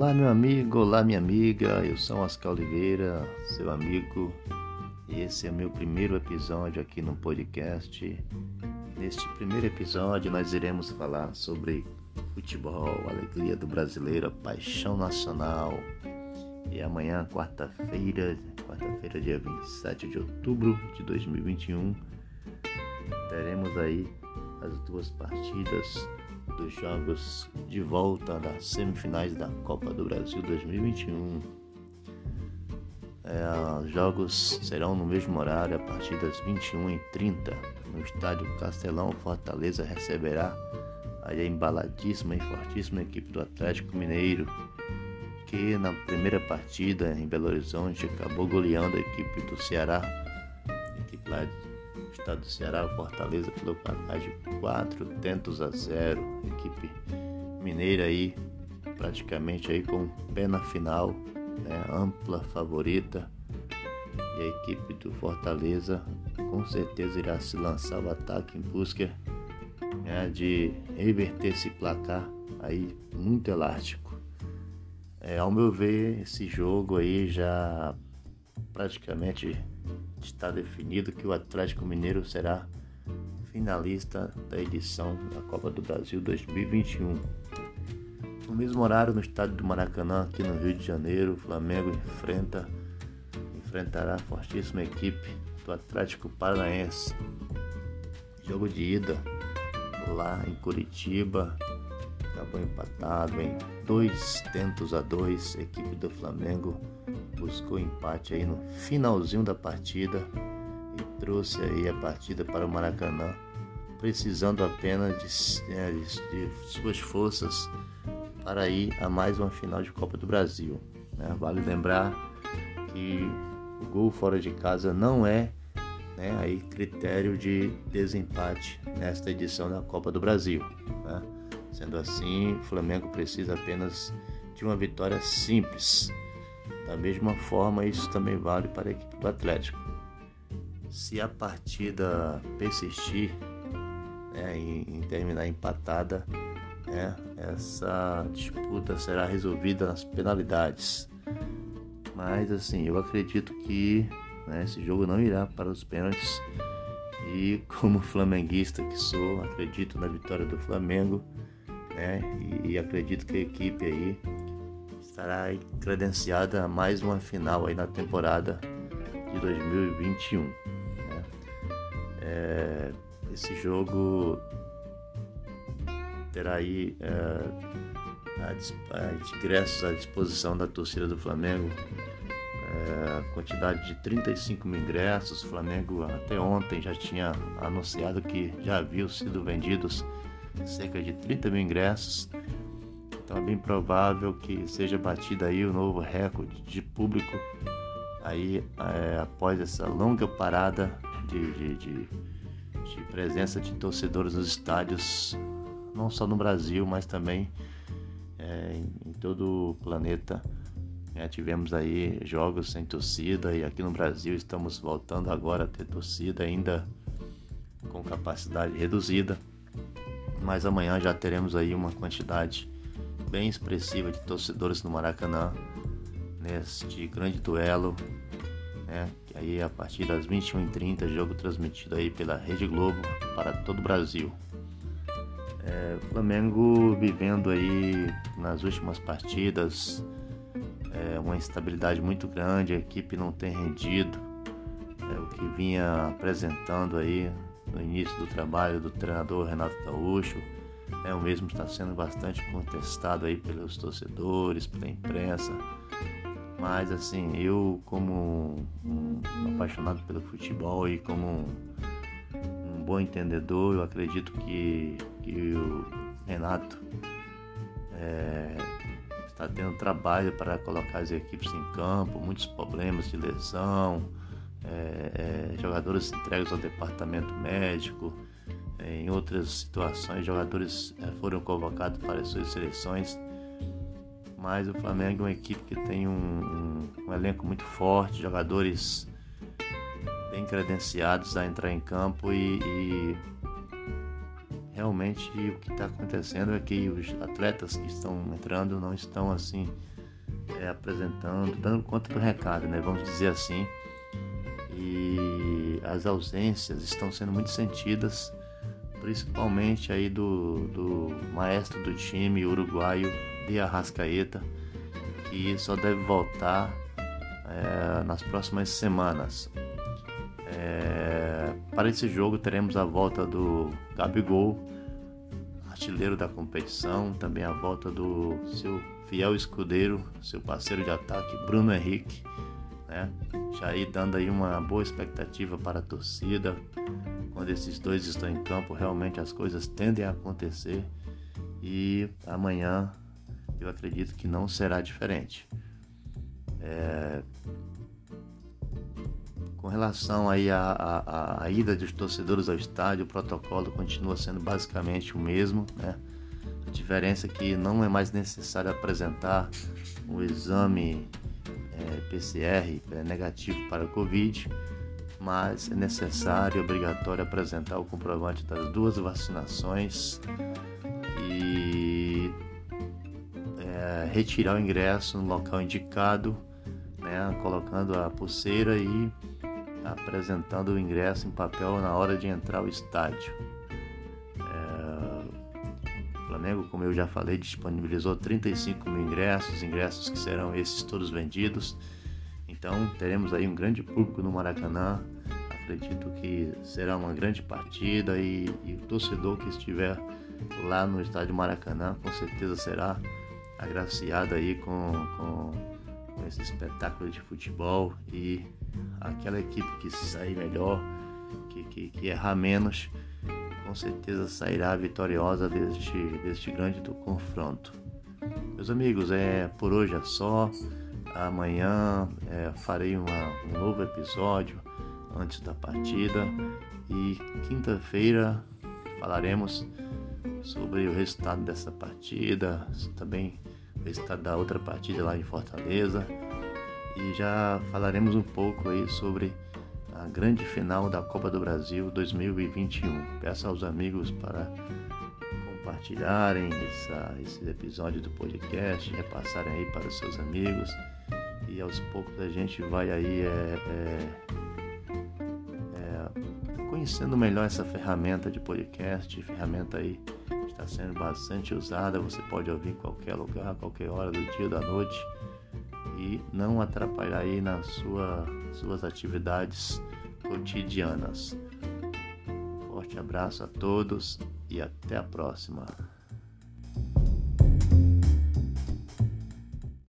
Olá, meu amigo, olá, minha amiga. Eu sou Oscar Oliveira, seu amigo. E esse é meu primeiro episódio aqui no podcast. Neste primeiro episódio, nós iremos falar sobre futebol, alegria do brasileiro, paixão nacional. E amanhã, quarta-feira, quarta-feira, dia 27 de outubro de 2021, teremos aí as duas partidas dos jogos de volta das semifinais da Copa do Brasil 2021. É, os jogos serão no mesmo horário a partir das 21h30 no estádio Castelão. Fortaleza receberá a embaladíssima e fortíssima equipe do Atlético Mineiro, que na primeira partida em Belo Horizonte acabou goleando a equipe do Ceará, a equipe lá estado do Ceará, Fortaleza pelo placar de 4 tentos a 0. Equipe mineira aí praticamente aí com pé na final, né, ampla favorita. E a equipe do Fortaleza com certeza irá se lançar ao ataque em busca né, de reverter esse placar aí muito elástico. É, ao meu ver, esse jogo aí já praticamente está definido que o Atlético Mineiro será finalista da edição da Copa do Brasil 2021. No mesmo horário, no estádio do Maracanã, aqui no Rio de Janeiro, o Flamengo enfrenta enfrentará a fortíssima equipe do Atlético Paranaense. Jogo de ida lá em Curitiba, acabou empatado em dois tentos a dois. Equipe do Flamengo buscou empate aí no finalzinho da partida e trouxe aí a partida para o Maracanã, precisando apenas de, é, de, de suas forças para ir a mais uma final de Copa do Brasil. Né? Vale lembrar que o gol fora de casa não é né, aí critério de desempate nesta edição da Copa do Brasil. Né? Sendo assim, o Flamengo precisa apenas de uma vitória simples. Da mesma forma, isso também vale para a equipe do Atlético. Se a partida persistir né, em, terminar empatada, né, essa disputa será resolvida nas penalidades. Mas assim, eu acredito que né, esse jogo não irá para os pênaltis. E como flamenguista que sou, acredito na vitória do Flamengo né? E, e acredito que a equipe aí estará credenciada a mais uma final aí na temporada de 2021. Né? É, esse jogo terá aí é, ingressos à disposição da torcida do Flamengo. É, quantidade de 35 mil ingressos. O Flamengo até ontem já tinha anunciado que já haviam sido vendidos cerca de 30 mil ingressos. Então é bem provável que seja batido aí o novo recorde de público aí é, após essa longa parada de, de, de, de, presença de torcedores nos estádios, não só no Brasil, mas também é, em, em, todo o planeta. É, tivemos aí jogos sem torcida e aqui no Brasil estamos voltando agora a ter torcida ainda com capacidade reduzida mas amanhã já teremos aí uma quantidade bem expressiva de torcedores no Maracanã neste grande duelo, né? Que aí a partir das 21h30, jogo transmitido aí pela Rede Globo para todo o Brasil. É, Flamengo vivendo aí nas últimas partidas é, uma instabilidade muito grande, a equipe não tem rendido é, o que vinha apresentando aí no início do trabalho do treinador Renato Gaúcho. É, o mesmo está sendo bastante contestado aí pelos torcedores, pela imprensa. Mas assim, eu como um, apaixonado pelo futebol e como um, bom entendedor, eu acredito que, que o Renato é, está tendo trabalho para colocar as equipes em campo, muitos problemas de lesão, é, é, jogadores entregues ao departamento médico, em outras situações, jogadores é, foram convocados para as suas seleções. Mas o Flamengo é uma equipe que tem um, um, um elenco muito forte, jogadores bem credenciados a entrar em campo e, e realmente o que está acontecendo é que os atletas que estão entrando não estão assim é, apresentando, dando conta do recado, né? Vamos dizer assim. E as ausências estão sendo muito sentidas, principalmente aí do, do maestro do time uruguaio de Arrascaeta, que só deve voltar é, nas próximas semanas. É, para esse jogo teremos a volta do Gabigol, artilheiro da competição, também a volta do seu fiel escudeiro, seu parceiro de ataque, Bruno Henrique, né? Já aí dando aí uma boa expectativa para a torcida. Quando esses dois estão em campo, realmente as coisas tendem a acontecer e amanhã eu acredito que não será diferente. É... Com relação aí à, à, à ida dos torcedores ao estádio, o protocolo continua sendo basicamente o mesmo, né? A diferença é que não é mais necessário apresentar um exame é, PCR é, negativo para o Covid, mas é necessário e obrigatório apresentar o comprovante das duas vacinações e é, retirar o ingresso no local indicado, né, colocando a pulseira e apresentando o ingresso em papel na hora de entrar ao estádio. Flamengo, como eu já falei, disponibilizou 35 mil ingressos, ingressos que serão esses todos vendidos. Então teremos aí um grande público no Maracanã. Acredito que será uma grande partida e, e o torcedor que estiver lá no estádio Maracanã com certeza será agraciado aí com, com, com esse espetáculo de futebol e aquela equipe que sair melhor, que, que, que errar menos, com certeza sairá vitoriosa deste, deste grande confronto. Meus amigos, é por hoje é só. Amanhã é, farei uma, um novo episódio antes da partida. E quinta-feira falaremos sobre o resultado dessa partida, também o resultado da outra partida lá em Fortaleza. E já falaremos um pouco aí sobre a grande final da Copa do Brasil 2021. Peço aos amigos para compartilharem essa, esse episódio do podcast, repassarem aí para os seus amigos e aos poucos a gente vai aí é, é, é, conhecendo melhor essa ferramenta de podcast, ferramenta aí está sendo bastante usada, você pode ouvir em qualquer lugar, qualquer hora do dia da noite e não atrapalhar aí nas sua, suas atividades cotidianas. Forte abraço a todos e até a próxima.